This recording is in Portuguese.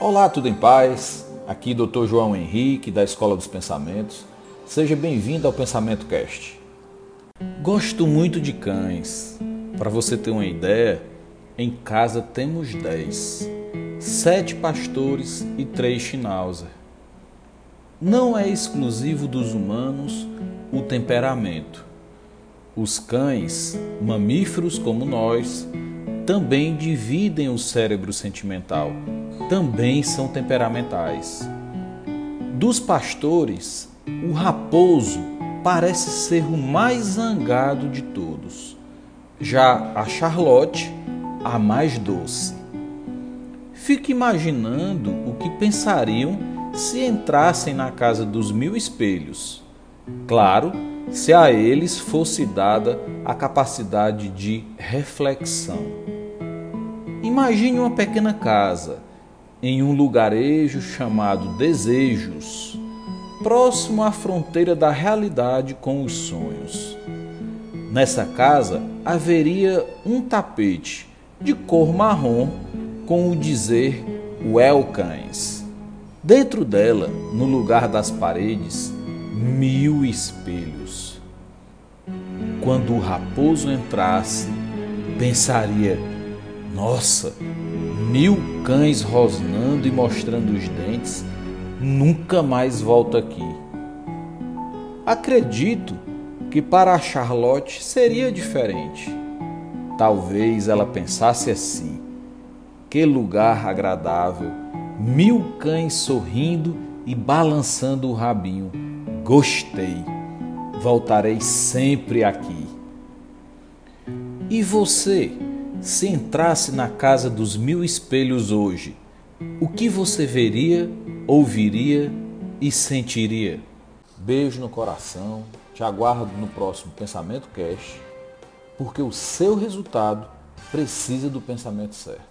Olá, tudo em paz? Aqui Dr. João Henrique, da Escola dos Pensamentos. Seja bem-vindo ao Pensamento Cast. Gosto muito de cães. Para você ter uma ideia, em casa temos 10, sete pastores e três schnauzer. Não é exclusivo dos humanos o temperamento. Os cães, mamíferos como nós, também dividem o cérebro sentimental, também são temperamentais. Dos pastores, o raposo parece ser o mais zangado de todos. Já a Charlotte, a mais doce. Fique imaginando o que pensariam se entrassem na casa dos mil espelhos. Claro, se a eles fosse dada a capacidade de reflexão. Imagine uma pequena casa em um lugarejo chamado Desejos, próximo à fronteira da realidade com os sonhos. Nessa casa haveria um tapete de cor marrom com o dizer Welcans. Dentro dela, no lugar das paredes, mil espelhos. Quando o raposo entrasse, pensaria: nossa, mil cães rosnando e mostrando os dentes, nunca mais volto aqui. Acredito que para a Charlotte seria diferente. Talvez ela pensasse assim: que lugar agradável, mil cães sorrindo e balançando o rabinho. Gostei, voltarei sempre aqui. E você? Se entrasse na casa dos mil espelhos hoje, o que você veria, ouviria e sentiria? Beijo no coração, te aguardo no próximo Pensamento Cast, porque o seu resultado precisa do pensamento certo.